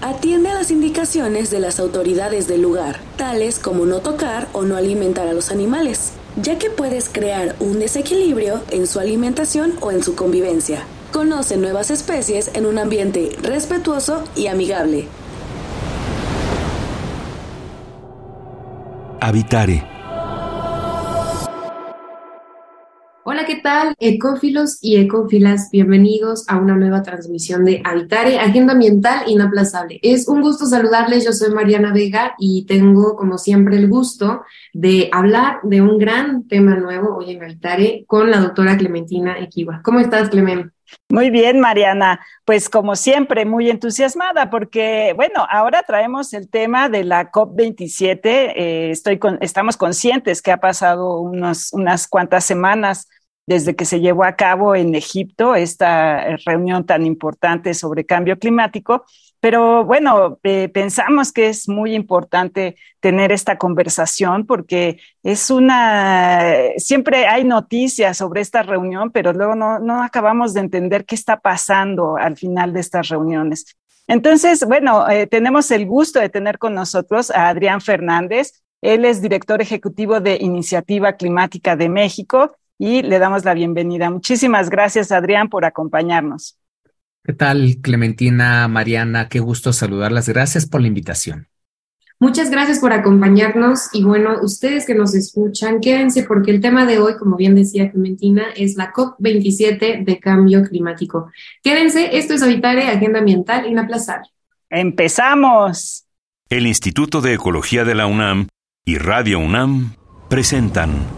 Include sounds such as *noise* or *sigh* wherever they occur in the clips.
atiende a las indicaciones de las autoridades del lugar, tales como no tocar o no alimentar a los animales, ya que puedes crear un desequilibrio en su alimentación o en su convivencia. Conoce nuevas especies en un ambiente respetuoso y amigable. Habitare. Hola, ¿qué tal? Ecófilos y ecófilas, bienvenidos a una nueva transmisión de Habitare, Agenda Ambiental Inaplazable. Es un gusto saludarles, yo soy Mariana Vega y tengo, como siempre, el gusto de hablar de un gran tema nuevo hoy en Habitare con la doctora Clementina Equiva. ¿Cómo estás, Clemente? Muy bien, Mariana. Pues como siempre, muy entusiasmada porque, bueno, ahora traemos el tema de la COP27. Eh, estoy estamos conscientes que ha pasado unos, unas cuantas semanas desde que se llevó a cabo en Egipto esta reunión tan importante sobre cambio climático. Pero bueno, eh, pensamos que es muy importante tener esta conversación porque es una, siempre hay noticias sobre esta reunión, pero luego no, no acabamos de entender qué está pasando al final de estas reuniones. Entonces, bueno, eh, tenemos el gusto de tener con nosotros a Adrián Fernández. Él es director ejecutivo de Iniciativa Climática de México y le damos la bienvenida. Muchísimas gracias, Adrián, por acompañarnos. ¿Qué tal, Clementina, Mariana? Qué gusto saludarlas. Gracias por la invitación. Muchas gracias por acompañarnos y bueno, ustedes que nos escuchan, quédense porque el tema de hoy, como bien decía Clementina, es la COP27 de cambio climático. Quédense, esto es Habitare, Agenda Ambiental Inaplazable. ¡Empezamos! El Instituto de Ecología de la UNAM y Radio UNAM presentan.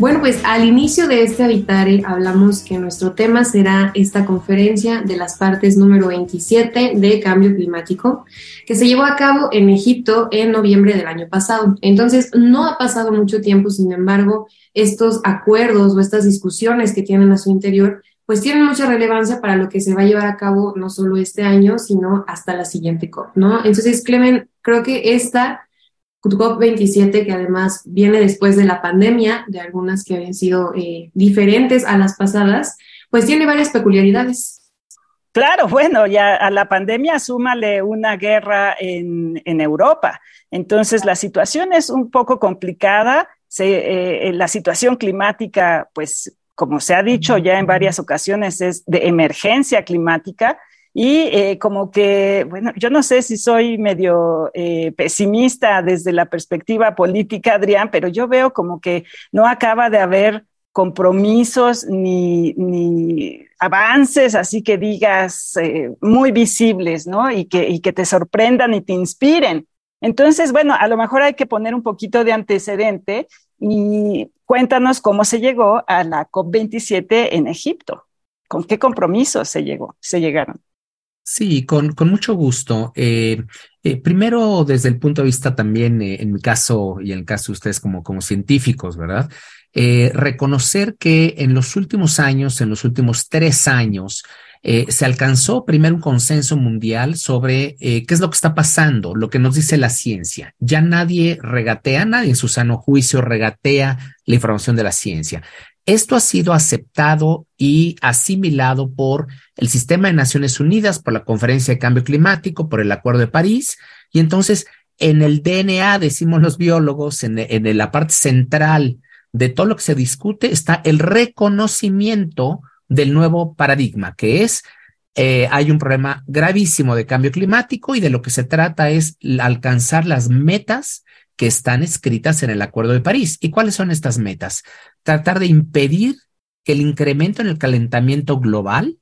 Bueno, pues al inicio de este Habitare hablamos que nuestro tema será esta conferencia de las partes número 27 de cambio climático que se llevó a cabo en Egipto en noviembre del año pasado. Entonces, no ha pasado mucho tiempo, sin embargo, estos acuerdos o estas discusiones que tienen a su interior pues tienen mucha relevancia para lo que se va a llevar a cabo no solo este año, sino hasta la siguiente COP, ¿no? Entonces, Clemen, creo que esta COP27, que además viene después de la pandemia, de algunas que habían sido eh, diferentes a las pasadas, pues tiene varias peculiaridades. Claro, bueno, ya a la pandemia súmale una guerra en, en Europa. Entonces, la situación es un poco complicada. Se, eh, la situación climática, pues, como se ha dicho ya en varias ocasiones, es de emergencia climática y eh, como que, bueno, yo no sé si soy medio eh, pesimista desde la perspectiva política, Adrián, pero yo veo como que no acaba de haber compromisos ni, ni avances, así que digas, eh, muy visibles, ¿no? Y que, y que te sorprendan y te inspiren. Entonces, bueno, a lo mejor hay que poner un poquito de antecedente y cuéntanos cómo se llegó a la COP27 en Egipto. ¿Con qué compromisos se llegó, se llegaron? Sí, con, con mucho gusto. Eh, eh, primero, desde el punto de vista también, eh, en mi caso y en el caso de ustedes como, como científicos, ¿verdad? reconocer que en los últimos años, en los últimos tres años, se alcanzó primero un consenso mundial sobre qué es lo que está pasando, lo que nos dice la ciencia. Ya nadie regatea, nadie en su sano juicio regatea la información de la ciencia. Esto ha sido aceptado y asimilado por el Sistema de Naciones Unidas, por la Conferencia de Cambio Climático, por el Acuerdo de París. Y entonces, en el DNA, decimos los biólogos, en, la parte central de todo lo que se discute, está el reconocimiento del nuevo paradigma, que es, eh, hay un problema gravísimo de cambio climático y de lo que se trata es alcanzar las metas que están escritas en el Acuerdo de París. ¿Y cuáles son estas metas? Tratar de impedir que el incremento en el calentamiento global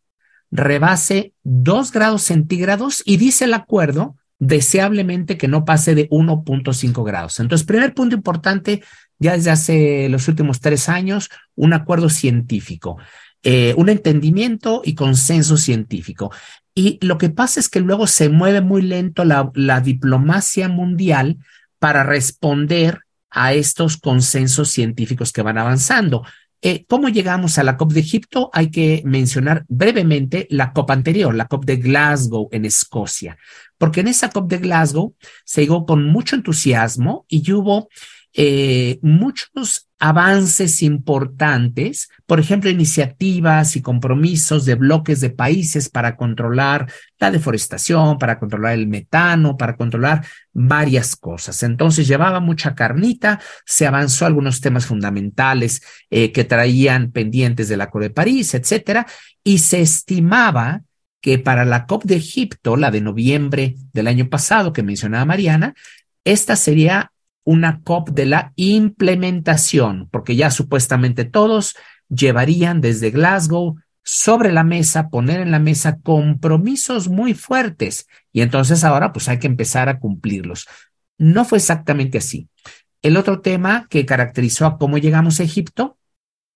rebase 2 grados centígrados y dice el acuerdo deseablemente que no pase de 1.5 grados. Entonces, primer punto importante, ya desde hace los últimos tres años, un acuerdo científico, eh, un entendimiento y consenso científico. Y lo que pasa es que luego se mueve muy lento la, la diplomacia mundial para responder a estos consensos científicos que van avanzando. Eh, ¿Cómo llegamos a la COP de Egipto? Hay que mencionar brevemente la COP anterior, la COP de Glasgow en Escocia, porque en esa COP de Glasgow se llegó con mucho entusiasmo y hubo eh, muchos avances importantes, por ejemplo, iniciativas y compromisos de bloques de países para controlar la deforestación, para controlar el metano, para controlar varias cosas. Entonces llevaba mucha carnita, se avanzó algunos temas fundamentales eh, que traían pendientes del Acuerdo de París, etcétera, y se estimaba que para la COP de Egipto, la de noviembre del año pasado que mencionaba Mariana, esta sería una COP de la implementación, porque ya supuestamente todos llevarían desde Glasgow sobre la mesa, poner en la mesa compromisos muy fuertes y entonces ahora pues hay que empezar a cumplirlos. No fue exactamente así. El otro tema que caracterizó a cómo llegamos a Egipto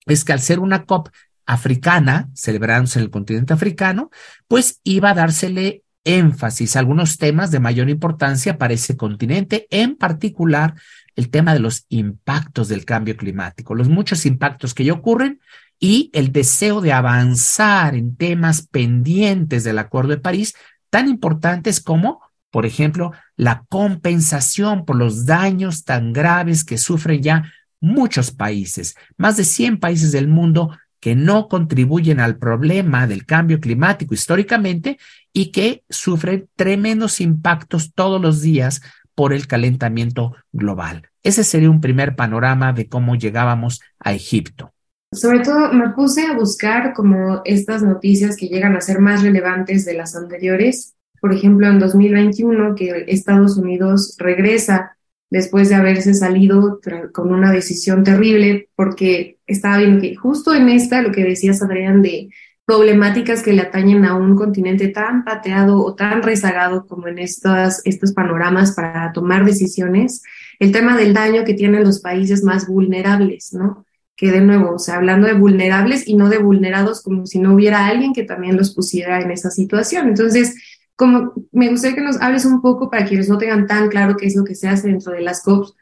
es que al ser una COP africana, celebrándose en el continente africano, pues iba a dársele énfasis a algunos temas de mayor importancia para ese continente, en particular el tema de los impactos del cambio climático, los muchos impactos que ya ocurren y el deseo de avanzar en temas pendientes del Acuerdo de París, tan importantes como, por ejemplo, la compensación por los daños tan graves que sufren ya muchos países. Más de 100 países del mundo que no contribuyen al problema del cambio climático históricamente y que sufren tremendos impactos todos los días por el calentamiento global. Ese sería un primer panorama de cómo llegábamos a Egipto. Sobre todo me puse a buscar como estas noticias que llegan a ser más relevantes de las anteriores. Por ejemplo, en 2021, que Estados Unidos regresa después de haberse salido con una decisión terrible, porque estaba viendo que justo en esta, lo que decías, Adrián, de problemáticas que le atañen a un continente tan pateado o tan rezagado como en estos, estos panoramas para tomar decisiones, el tema del daño que tienen los países más vulnerables, ¿no? Que de nuevo, o sea, hablando de vulnerables y no de vulnerados como si no hubiera alguien que también los pusiera en esa situación. Entonces, como me gustaría que nos hables un poco para quienes no tengan tan claro qué es lo que se hace dentro de las COPs.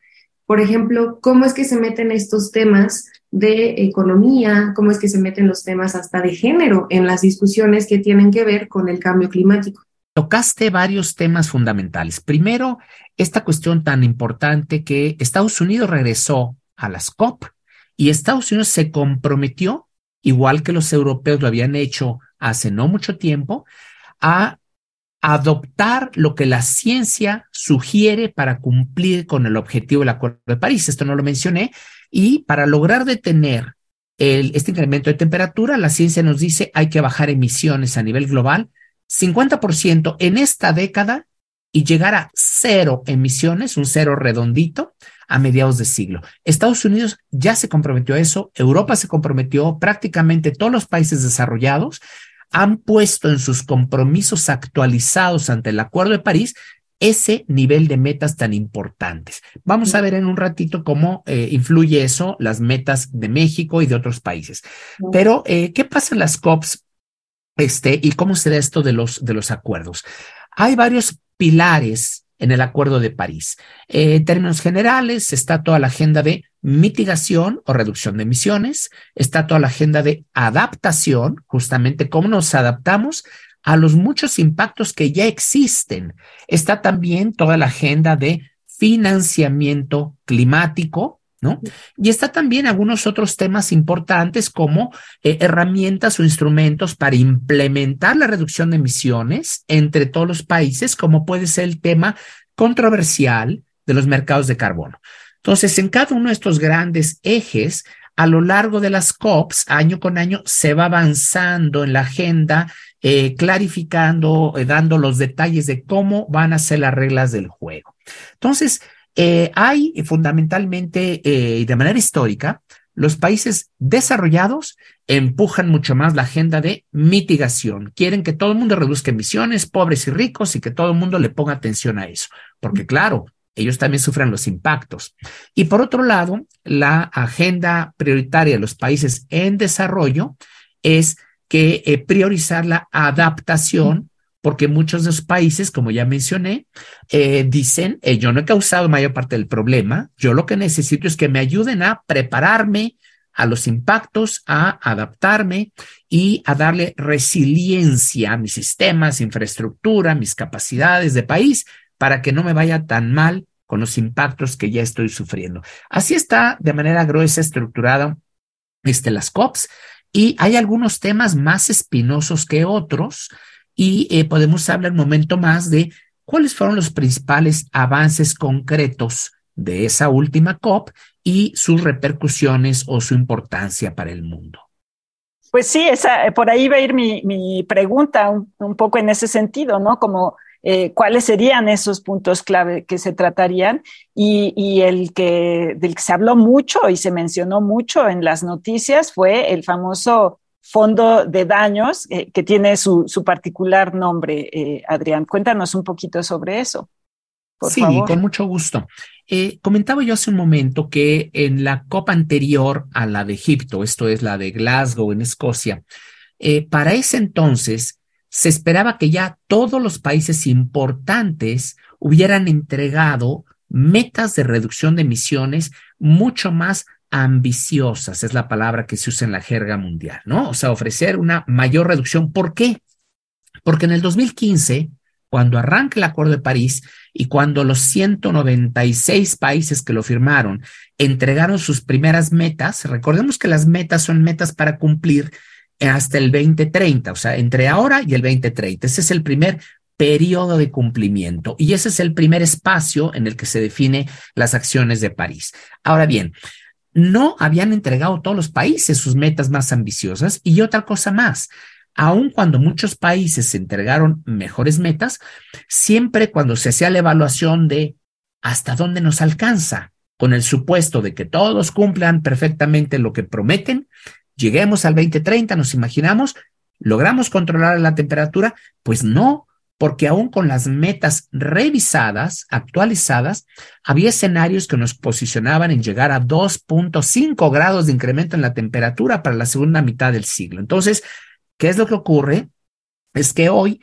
Por ejemplo, cómo es que se meten estos temas de economía, cómo es que se meten los temas hasta de género en las discusiones que tienen que ver con el cambio climático. Tocaste varios temas fundamentales. Primero, esta cuestión tan importante que Estados Unidos regresó a las COP y Estados Unidos se comprometió, igual que los europeos lo habían hecho hace no mucho tiempo, a adoptar lo que la ciencia sugiere para cumplir con el objetivo del Acuerdo de París. Esto no lo mencioné. Y para lograr detener este incremento de temperatura, la ciencia nos dice hay que bajar emisiones a nivel global 50% en esta década y llegar a cero emisiones, un cero redondito, a mediados de siglo. Estados Unidos ya se comprometió a eso, Europa se comprometió, prácticamente todos los países desarrollados han puesto en sus compromisos actualizados ante el Acuerdo de París ese nivel de metas tan importantes. Vamos a ver en un ratito cómo eh, influye eso, las metas de México y de otros países. Pero, eh, ¿qué pasa en las COPs? Este, y cómo se da esto de los, de los acuerdos. Hay varios pilares en el Acuerdo de París. Eh, en términos generales, está toda la agenda de mitigación o reducción de emisiones, está toda la agenda de adaptación, justamente cómo nos adaptamos a los muchos impactos que ya existen. Está también toda la agenda de financiamiento climático, Y está también algunos otros temas importantes como eh, herramientas o instrumentos para implementar la reducción de emisiones entre todos los países, como puede ser el tema controversial de los mercados de carbono. Entonces, en cada uno de estos grandes ejes, a lo largo de las COPs, año con año, se va avanzando en la agenda, eh, clarificando, eh, dando los detalles de cómo van a ser las reglas del juego. Entonces, eh, hay fundamentalmente eh, y de manera histórica, los países desarrollados empujan mucho más la agenda de mitigación. Quieren que todo el mundo reduzca emisiones, pobres y ricos, y que todo el mundo le ponga atención a eso. Porque claro, ellos también sufren los impactos. Y por otro lado, la agenda prioritaria de los países en desarrollo es que eh, priorizar la adaptación porque muchos de los países, como ya mencioné, eh, dicen, eh, yo no he causado mayor parte del problema, yo lo que necesito es que me ayuden a prepararme a los impactos, a adaptarme y a darle resiliencia a mis sistemas, infraestructura, mis capacidades de país, para que no me vaya tan mal con los impactos que ya estoy sufriendo. Así está de manera gruesa estructurada este, las COPs y hay algunos temas más espinosos que otros y eh, podemos hablar un momento más de cuáles fueron los principales avances concretos de esa última COP y sus repercusiones o su importancia para el mundo. Pues sí, esa, por ahí va a ir mi, mi pregunta un, un, poco en ese sentido, ¿no? Como eh, cuáles serían esos puntos clave que se tratarían y, y, el que del que se habló mucho y se mencionó mucho en las noticias fue el famoso fondo de daños eh, que tiene su, su particular nombre. Eh, Adrián, cuéntanos un poquito sobre eso. Por sí, favor. con mucho gusto. Eh, comentaba yo hace un momento que en la COP anterior a la de Egipto, esto es la de Glasgow en Escocia, para ese entonces se esperaba que ya todos los países importantes hubieran entregado metas de reducción de emisiones mucho más ambiciosas, es la palabra que se usa en la jerga mundial, ¿no? O sea, ofrecer una mayor reducción. ¿Por qué? Porque en el 2015, cuando arranca el Acuerdo de París y cuando los 196 países que lo firmaron entregaron sus primeras metas, recordemos que las metas son metas para cumplir hasta el 2030, o sea, entre ahora y el 2030. Ese es el primer periodo de cumplimiento y ese es el primer espacio en el que se define las acciones de París. Ahora bien, no habían entregado todos los países sus metas más ambiciosas y otra cosa más. Aun cuando muchos países entregaron mejores metas, siempre cuando se hacía la evaluación de hasta dónde nos alcanza, con el supuesto de que todos cumplan perfectamente lo que prometen, lleguemos al 2030, nos imaginamos, logramos controlar la temperatura, pues no, porque aún con las metas revisadas, actualizadas, había escenarios que nos posicionaban en llegar a 2.5 grados de incremento en la temperatura para la segunda mitad del siglo. Entonces, ¿qué es lo que ocurre? Es que hoy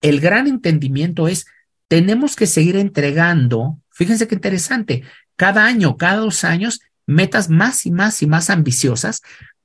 el gran entendimiento es, tenemos que seguir entregando, fíjense qué interesante, cada año, cada dos años, metas más y más y más ambiciosas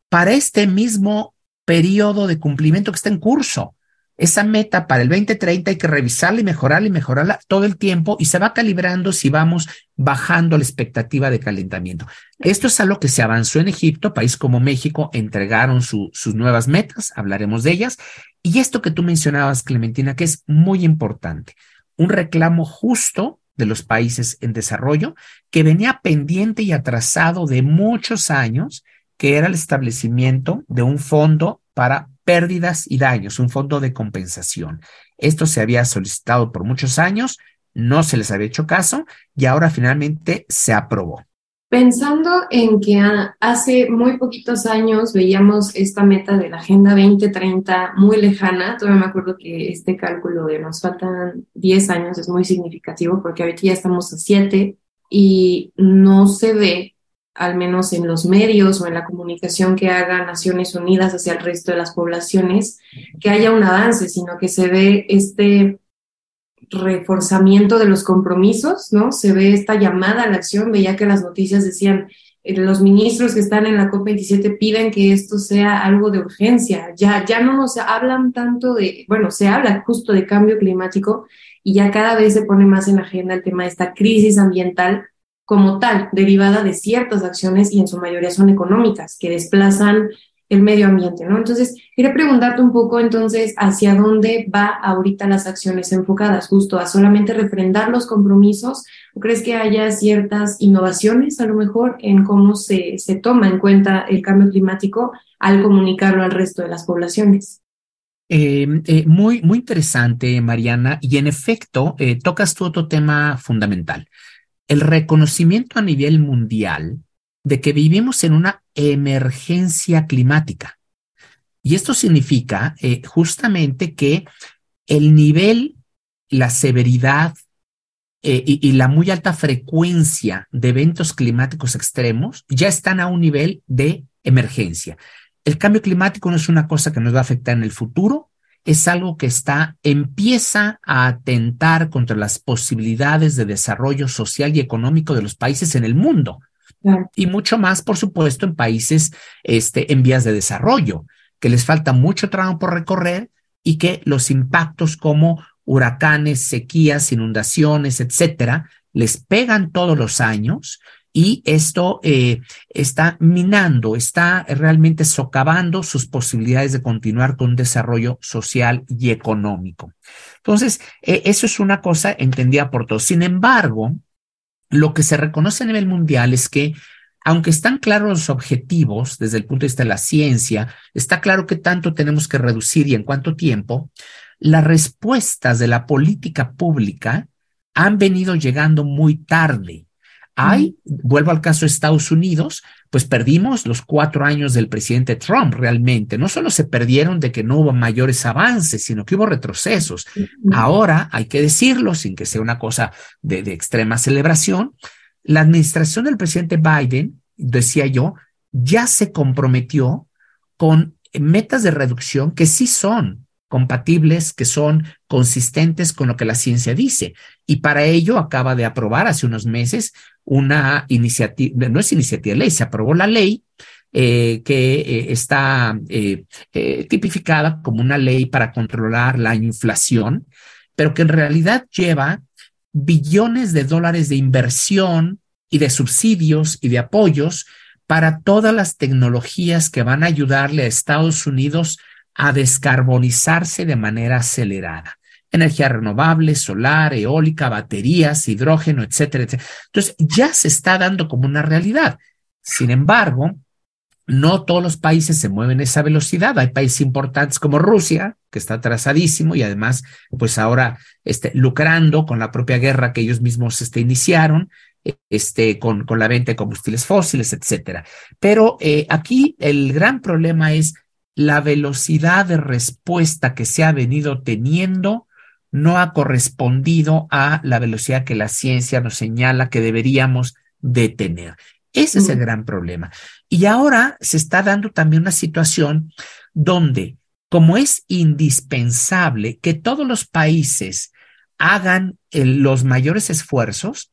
para este mismo periodo de cumplimiento que está en curso esa meta para el 2030 hay que revisarla y mejorarla y mejorarla todo el tiempo y se va calibrando si vamos bajando la expectativa de calentamiento. Esto es algo que se avanzó en Egipto, país como México entregaron su, sus nuevas metas, hablaremos de ellas. Y esto que tú mencionabas, Clementina, que es muy importante, un reclamo justo de los países en desarrollo que venía pendiente y atrasado de muchos años, que era el establecimiento de un fondo para pérdidas y daños, un fondo de compensación. Esto se había solicitado por muchos años, no se les había hecho caso y ahora finalmente se aprobó. Pensando en que hace muy poquitos años veíamos esta meta de la Agenda 2030 muy lejana, todavía me acuerdo que este cálculo de nos faltan 10 años es muy significativo porque ahorita ya estamos a 7 y no se ve al menos en los medios o en la comunicación que haga Naciones Unidas hacia el resto de las poblaciones, que haya un avance, sino que se ve este reforzamiento de los compromisos, ¿no? Se ve esta llamada a la acción, veía que las noticias decían, eh, los ministros que están en la COP27 piden que esto sea algo de urgencia, ya, ya no nos hablan tanto de, bueno, se habla justo de cambio climático y ya cada vez se pone más en la agenda el tema de esta crisis ambiental como tal, derivada de ciertas acciones y en su mayoría son económicas, que desplazan el medio ambiente, ¿no? Entonces, quería preguntarte un poco entonces hacia dónde va ahorita las acciones enfocadas, justo a solamente refrendar los compromisos, o crees que haya ciertas innovaciones a lo mejor en cómo se, se toma en cuenta el cambio climático al comunicarlo al resto de las poblaciones? Eh, eh, muy, muy interesante, Mariana, y en efecto, eh, tocas tú otro tema fundamental el reconocimiento a nivel mundial de que vivimos en una emergencia climática. Y esto significa eh, justamente que el nivel, la severidad eh, y, y, la muy alta frecuencia de eventos climáticos extremos ya están a un nivel de emergencia. El cambio climático no es una cosa que nos va a afectar en el futuro, es algo que está, empieza a atentar contra las posibilidades de desarrollo social y económico de los países en el mundo. Claro. Y mucho más, por supuesto, en países este, en vías de desarrollo, que les falta mucho tramo por recorrer y que los impactos como huracanes, sequías, inundaciones, etcétera, les pegan todos los años y esto eh, está minando, está realmente socavando sus posibilidades de continuar con desarrollo social y económico. Entonces, eh, eso es una cosa entendida por todos. Sin embargo, lo que se reconoce a nivel mundial es que aunque están claros los objetivos desde el punto de vista de la ciencia, está claro que tanto tenemos que reducir y en cuánto tiempo, las respuestas de la política pública han venido llegando muy tarde. Hay, vuelvo al caso de Estados Unidos, pues perdimos los cuatro años del presidente Trump realmente. No solo se perdieron de que no hubo mayores avances, sino que hubo retrocesos. Ahora, hay que decirlo sin que sea una cosa de, de extrema celebración, la administración del presidente Biden, decía yo, ya se comprometió con metas de reducción que sí son compatibles, que son consistentes con lo que la ciencia dice. Y para ello acaba de aprobar hace unos meses una iniciativa, no es iniciativa de ley, se aprobó la ley eh, que eh, está eh, tipificada como una ley para controlar la inflación, pero que en realidad lleva billones de dólares de inversión y de subsidios y de apoyos para todas las tecnologías que van a ayudarle a Estados Unidos a descarbonizarse de manera acelerada. Energía renovable, solar, eólica, baterías, hidrógeno, etcétera, etcétera. Entonces, ya se está dando como una realidad. Sin embargo, no todos los países se mueven a esa velocidad. Hay países importantes como Rusia, que está atrasadísimo y además, pues ahora este, lucrando con la propia guerra que ellos mismos este, iniciaron, este, con, con la venta de combustibles fósiles, etcétera. Pero eh, aquí el gran problema es la velocidad de respuesta que se ha venido teniendo no ha correspondido a la velocidad que la ciencia nos señala que deberíamos de tener. Ese es el gran problema. Y ahora se está dando también una situación donde, como es indispensable que todos los países hagan los mayores esfuerzos,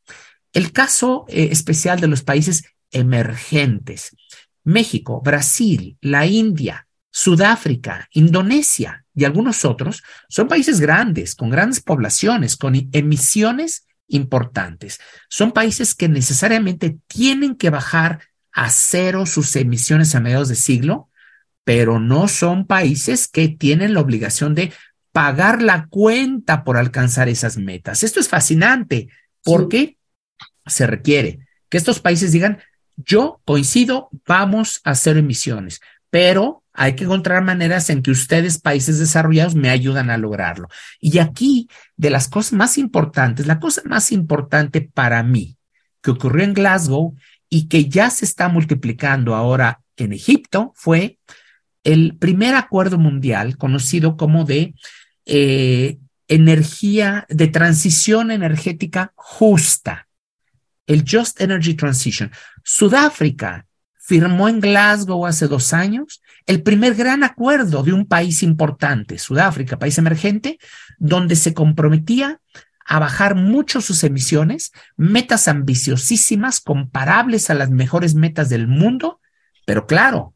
el caso eh, especial de los países emergentes, México, Brasil, la India, Sudáfrica, Indonesia y algunos otros son países grandes, con grandes poblaciones, con emisiones importantes. Son países que necesariamente tienen que bajar a cero sus emisiones a mediados de siglo, pero no son países que tienen la obligación de pagar la cuenta por alcanzar esas metas. Esto es fascinante porque se requiere que estos países digan, yo coincido, vamos a hacer emisiones, pero hay que encontrar maneras en que ustedes, países desarrollados, me ayudan a lograrlo. Y aquí, de las cosas más importantes, la cosa más importante para mí que ocurrió en Glasgow y que ya se está multiplicando ahora en Egipto fue el primer acuerdo mundial conocido como de eh, energía, de transición energética justa, el Just Energy Transition. Sudáfrica firmó en Glasgow hace dos años el primer gran acuerdo de un país importante, Sudáfrica, país emergente, donde se comprometía a bajar mucho sus emisiones, metas ambiciosísimas, comparables a las mejores metas del mundo, pero claro,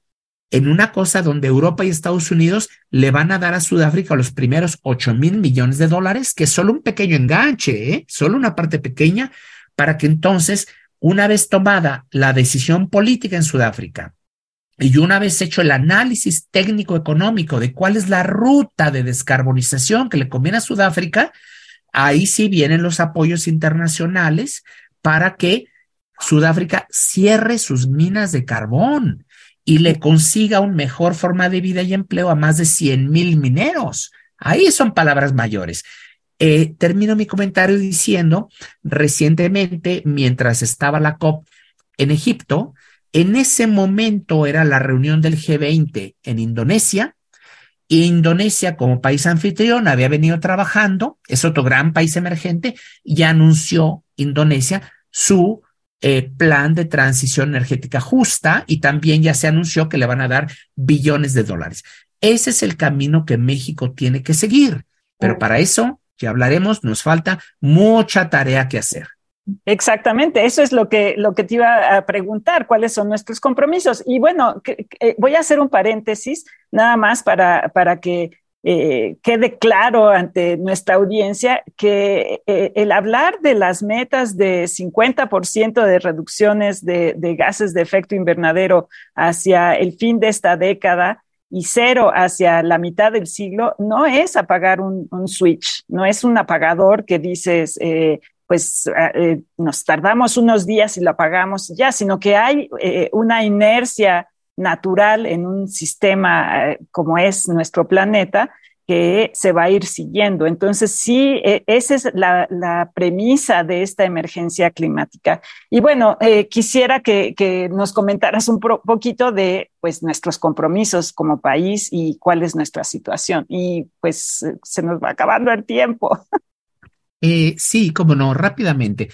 en una cosa donde Europa y Estados Unidos le van a dar a Sudáfrica los primeros 8 mil millones de dólares, que es solo un pequeño enganche, ¿eh? solo una parte pequeña, para que entonces, una vez tomada la decisión política en Sudáfrica y una vez hecho el análisis técnico económico de cuál es la ruta de descarbonización que le conviene a Sudáfrica, ahí sí vienen los apoyos internacionales para que Sudáfrica cierre sus minas de carbón y le consiga una mejor forma de vida y empleo a más de 100 mil mineros. Ahí son palabras mayores. Eh, termino mi comentario diciendo, recientemente, mientras estaba la COP en Egipto, en ese momento era la reunión del G20 en Indonesia. Y Indonesia, como país anfitrión, había venido trabajando, es otro gran país emergente, y anunció Indonesia su eh, plan de transición energética justa y también ya se anunció que le van a dar billones de dólares. Ese es el camino que México tiene que seguir, pero para eso, ya hablaremos, nos falta mucha tarea que hacer. Exactamente, eso es lo que, lo que te iba a preguntar, cuáles son nuestros compromisos. Y bueno, voy a hacer un paréntesis nada más para, para que eh, quede claro ante nuestra audiencia que eh, el hablar de las metas de 50% de reducciones de, gases de efecto invernadero hacia el fin de esta década y cero hacia la mitad del siglo no es apagar un, switch, no es un apagador que dices, eh, pues nos tardamos unos días y lo apagamos ya, sino que hay una inercia natural en un sistema eh, como es nuestro planeta que se va a ir siguiendo. Entonces, sí, e, esa es la, premisa de esta emergencia climática. Y bueno, eh, quisiera que, nos comentaras un poquito de pues, nuestros compromisos como país y cuál es nuestra situación. Y pues se nos va acabando el tiempo. Eh, sí, cómo no, rápidamente.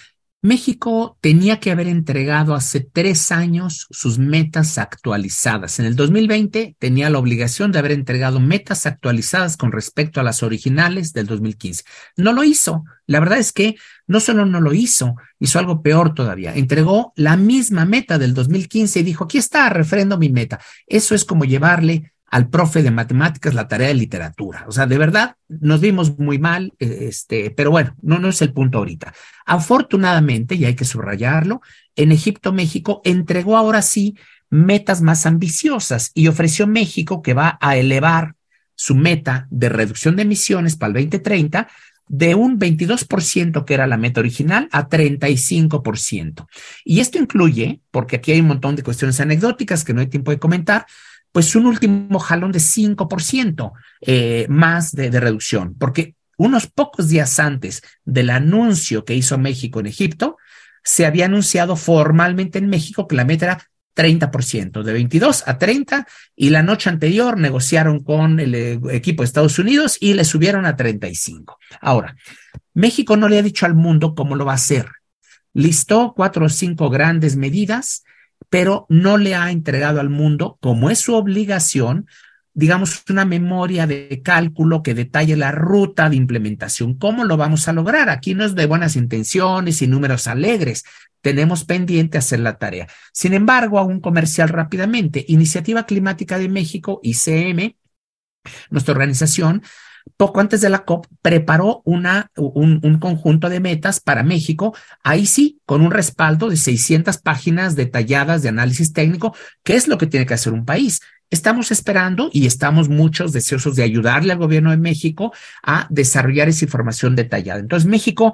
México tenía que haber entregado hace tres años sus metas actualizadas. En el 2020 tenía la obligación de haber entregado metas actualizadas con respecto a las originales del 2015. No lo hizo. La verdad es que no solo no lo hizo, hizo algo peor todavía. Entregó la misma meta del 2015 y dijo, aquí está, refrendo mi meta. Eso es como llevarle al profe de matemáticas la tarea de literatura. O sea, de verdad nos vimos muy mal, eh, este, pero bueno, no, no es el punto ahorita. Afortunadamente, y hay que subrayarlo, en Egipto, México entregó ahora sí metas más ambiciosas y ofreció México que va a elevar su meta de reducción de emisiones para el 2030 de un 22% que era la meta original a 35%. Y esto incluye, porque aquí hay un montón de cuestiones anecdóticas que no hay tiempo de comentar, pues un último jalón de 5% eh, más de, de reducción, porque unos pocos días antes del anuncio que hizo México en Egipto, se había anunciado formalmente en México que la meta era 30%, de 22 a 30, y la noche anterior negociaron con el eh, equipo de Estados Unidos y le subieron a 35. Ahora, México no le ha dicho al mundo cómo lo va a hacer. Listó cuatro o cinco grandes medidas pero no le ha entregado al mundo, como es su obligación, digamos, una memoria de cálculo que detalle la ruta de implementación. ¿Cómo lo vamos a lograr? Aquí no es de buenas intenciones y números alegres. Tenemos pendiente hacer la tarea. Sin embargo, a un comercial rápidamente. Iniciativa Climática de México, ICM, nuestra organización, poco antes de la COP, preparó un, un, conjunto de metas para México, ahí sí, con un respaldo de 600 páginas detalladas de análisis técnico, qué es lo que tiene que hacer un país. Estamos esperando y estamos muchos deseosos de ayudarle al gobierno de México a desarrollar esa información detallada. Entonces, México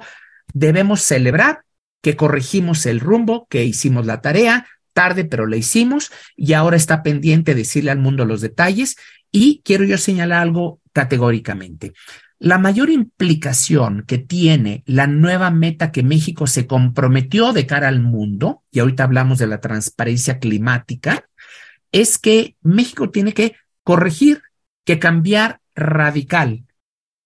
debemos celebrar que corregimos el rumbo, que hicimos la tarea, tarde, pero la hicimos y ahora está pendiente decirle al mundo los detalles. Y quiero yo señalar algo categóricamente. La mayor implicación que tiene la nueva meta que México se comprometió de cara al mundo, y ahorita hablamos de la transparencia climática, es que México tiene que corregir, que cambiar radical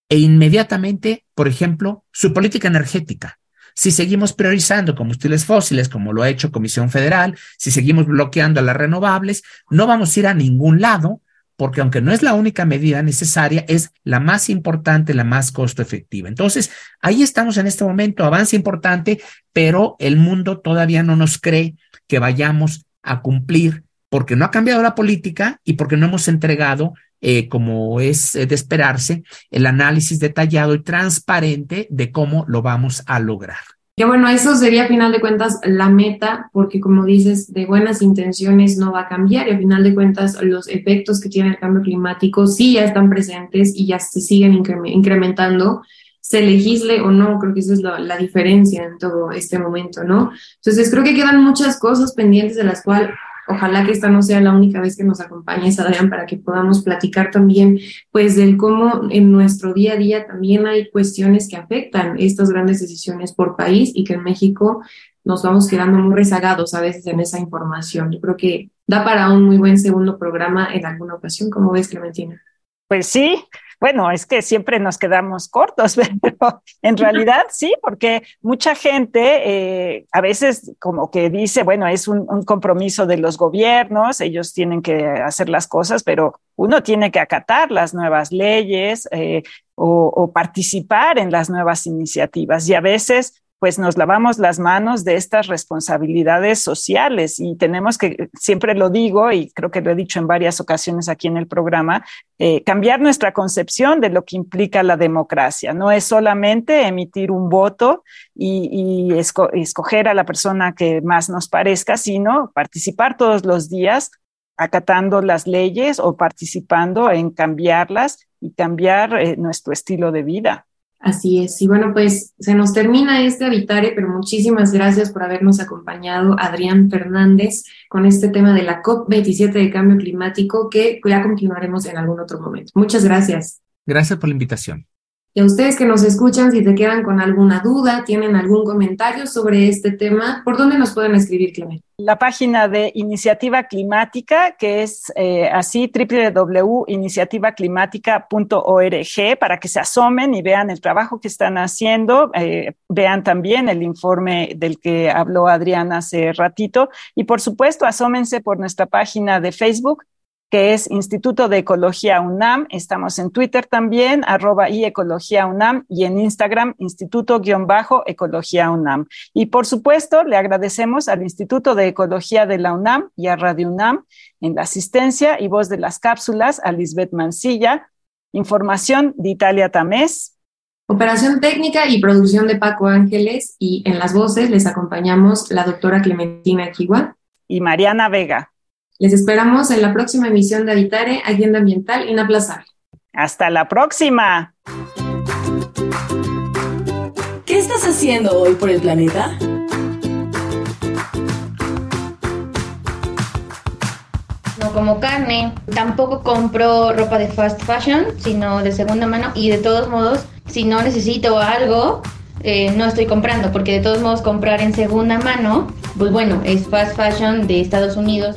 e inmediatamente, por ejemplo, su política energética. Si seguimos priorizando combustibles fósiles, como lo ha hecho Comisión Federal, si seguimos bloqueando las renovables, no vamos a ir a ningún lado porque aunque no es la única medida necesaria, es la más importante, la más costo efectiva. Entonces, ahí estamos en este momento, avance importante, pero el mundo todavía no nos cree que vayamos a cumplir porque no ha cambiado la política y porque no hemos entregado, eh, como es de esperarse, el análisis detallado y transparente de cómo lo vamos a lograr. Que bueno, eso sería a final de cuentas la meta, porque como dices, de buenas intenciones no va a cambiar y a final de cuentas los efectos que tiene el cambio climático sí ya están presentes y ya se siguen incrementando, se legisle o no, creo que esa es la, la diferencia en todo este momento, ¿no? Entonces creo que quedan muchas cosas pendientes de las cuales Ojalá que esta no sea la única vez que nos acompañes, Adrián, para que podamos platicar también, pues, del cómo en nuestro día a día también hay cuestiones que afectan estas grandes decisiones por país y que en México nos vamos quedando muy rezagados a veces en esa información. Yo creo que da para un muy buen segundo programa en alguna ocasión. ¿Cómo ves, Clementina? Pues sí, bueno, es que siempre nos quedamos cortos, *laughs* pero en realidad sí, porque mucha gente eh, a veces como que dice, bueno, es un, compromiso de los gobiernos, ellos tienen que hacer las cosas, pero uno tiene que acatar las nuevas leyes eh, o participar en las nuevas iniciativas. Y a veces pues nos lavamos las manos de estas responsabilidades sociales y tenemos que, siempre lo digo y creo que lo he dicho en varias ocasiones aquí en el programa, eh, cambiar nuestra concepción de lo que implica la democracia. No es solamente emitir un voto y, escoger a la persona que más nos parezca, sino participar todos los días acatando las leyes o participando en cambiarlas y cambiar eh, nuestro estilo de vida. Así es. Y bueno, pues se nos termina este Habitare, pero muchísimas gracias por habernos acompañado, Adrián Fernández, con este tema de la COP27 de cambio climático que ya continuaremos en algún otro momento. Muchas gracias. Gracias por la invitación. Y a ustedes que nos escuchan, si se quedan con alguna duda, tienen algún comentario sobre este tema, ¿por dónde nos pueden escribir, Clemente? La página de Iniciativa Climática, que es eh, así, www.iniciativaclimática.org, para que se asomen y vean el trabajo que están haciendo, eh, vean también el informe del que habló Adriana hace ratito, y por supuesto, asómense por nuestra página de Facebook, que es Instituto de Ecología UNAM. Estamos en Twitter también, arroba y Ecología UNAM, y en Instagram, Instituto-Ecología UNAM. Y por supuesto, le agradecemos al Instituto de Ecología de la UNAM y a Radio UNAM en la asistencia y voz de las cápsulas a Lisbeth Mancilla. Información de Italia Tamés. Operación técnica y producción de Paco Ángeles y en las voces les acompañamos la doctora Clementina Kiwa y Mariana Vega. Les esperamos en la próxima emisión de Habitare, Agenda Ambiental Inaplazable. Hasta la próxima. ¿Qué estás haciendo hoy por el planeta? No como carne, tampoco compro ropa de fast fashion, sino de segunda mano y de todos modos, si no necesito algo, eh, no estoy comprando, porque de todos modos comprar en segunda mano, pues bueno, es fast fashion de Estados Unidos.